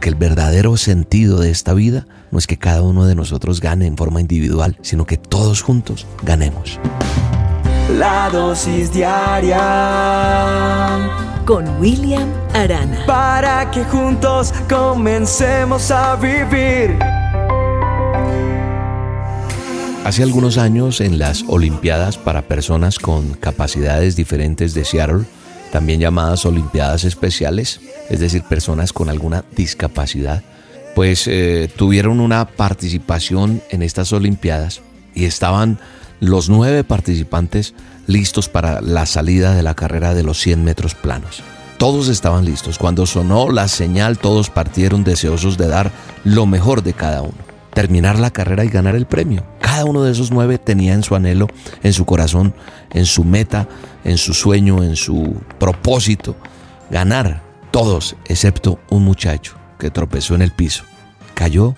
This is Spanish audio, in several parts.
Porque el verdadero sentido de esta vida no es que cada uno de nosotros gane en forma individual, sino que todos juntos ganemos. La dosis diaria con William Arana. Para que juntos comencemos a vivir. Hace algunos años en las Olimpiadas para personas con capacidades diferentes de Seattle, también llamadas Olimpiadas Especiales, es decir, personas con alguna discapacidad, pues eh, tuvieron una participación en estas Olimpiadas y estaban los nueve participantes listos para la salida de la carrera de los 100 metros planos. Todos estaban listos. Cuando sonó la señal, todos partieron deseosos de dar lo mejor de cada uno terminar la carrera y ganar el premio. Cada uno de esos nueve tenía en su anhelo, en su corazón, en su meta, en su sueño, en su propósito, ganar. Todos, excepto un muchacho que tropezó en el piso, cayó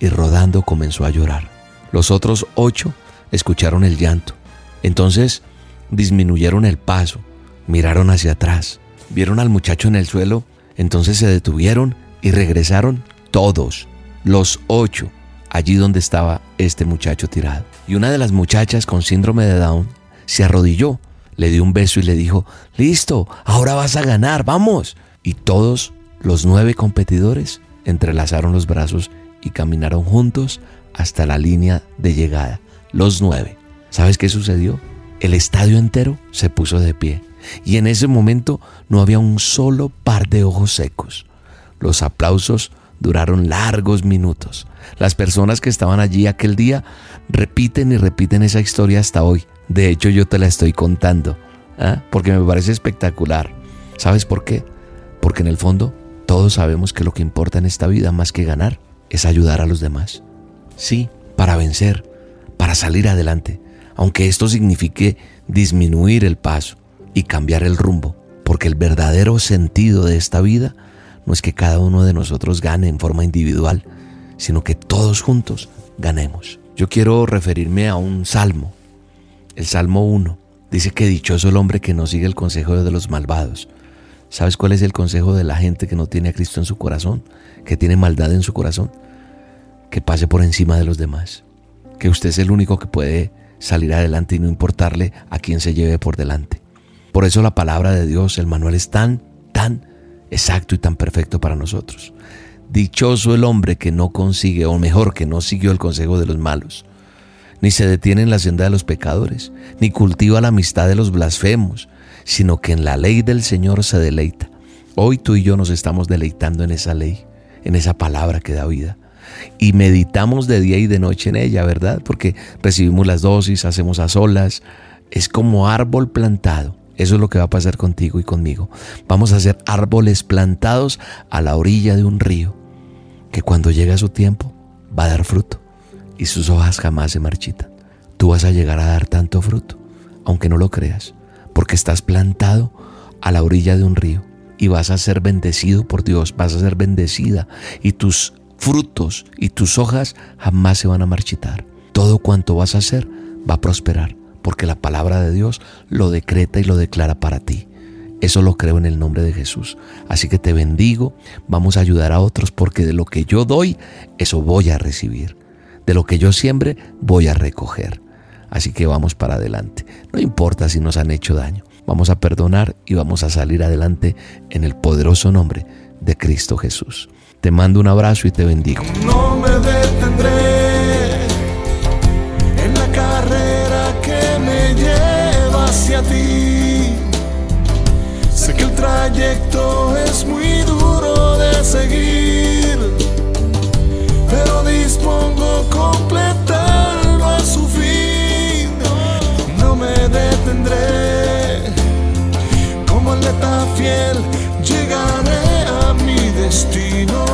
y rodando comenzó a llorar. Los otros ocho escucharon el llanto. Entonces disminuyeron el paso, miraron hacia atrás, vieron al muchacho en el suelo, entonces se detuvieron y regresaron todos, los ocho allí donde estaba este muchacho tirado. Y una de las muchachas con síndrome de Down se arrodilló, le dio un beso y le dijo, listo, ahora vas a ganar, vamos. Y todos los nueve competidores entrelazaron los brazos y caminaron juntos hasta la línea de llegada. Los nueve. ¿Sabes qué sucedió? El estadio entero se puso de pie. Y en ese momento no había un solo par de ojos secos. Los aplausos duraron largos minutos. Las personas que estaban allí aquel día repiten y repiten esa historia hasta hoy. De hecho, yo te la estoy contando, ¿ah? porque me parece espectacular. ¿Sabes por qué? Porque en el fondo todos sabemos que lo que importa en esta vida más que ganar es ayudar a los demás. Sí, para vencer, para salir adelante, aunque esto signifique disminuir el paso y cambiar el rumbo, porque el verdadero sentido de esta vida no es que cada uno de nosotros gane en forma individual, sino que todos juntos ganemos. Yo quiero referirme a un salmo, el Salmo 1. Dice que dichoso el hombre que no sigue el consejo de los malvados. ¿Sabes cuál es el consejo de la gente que no tiene a Cristo en su corazón? Que tiene maldad en su corazón. Que pase por encima de los demás. Que usted es el único que puede salir adelante y no importarle a quién se lleve por delante. Por eso la palabra de Dios, el manual es tan, tan exacto y tan perfecto para nosotros. Dichoso el hombre que no consigue, o mejor, que no siguió el consejo de los malos, ni se detiene en la senda de los pecadores, ni cultiva la amistad de los blasfemos, sino que en la ley del Señor se deleita. Hoy tú y yo nos estamos deleitando en esa ley, en esa palabra que da vida. Y meditamos de día y de noche en ella, ¿verdad? Porque recibimos las dosis, hacemos a solas. Es como árbol plantado eso es lo que va a pasar contigo y conmigo. Vamos a ser árboles plantados a la orilla de un río, que cuando llega su tiempo va a dar fruto y sus hojas jamás se marchitan. Tú vas a llegar a dar tanto fruto, aunque no lo creas, porque estás plantado a la orilla de un río y vas a ser bendecido por Dios, vas a ser bendecida y tus frutos y tus hojas jamás se van a marchitar. Todo cuanto vas a hacer va a prosperar porque la palabra de Dios lo decreta y lo declara para ti. Eso lo creo en el nombre de Jesús. Así que te bendigo, vamos a ayudar a otros porque de lo que yo doy, eso voy a recibir. De lo que yo siembre, voy a recoger. Así que vamos para adelante. No importa si nos han hecho daño. Vamos a perdonar y vamos a salir adelante en el poderoso nombre de Cristo Jesús. Te mando un abrazo y te bendigo. No me detendré es muy duro de seguir, pero dispongo completarlo a su fin. No me detendré, como atleta fiel, llegaré a mi destino.